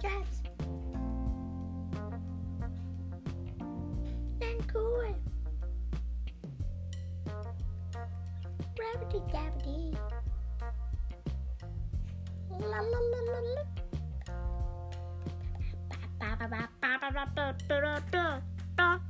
traps. And cool. Rabbity dabbity. La la la la la. Ba ba ba ba ba ba ba ba ba ba.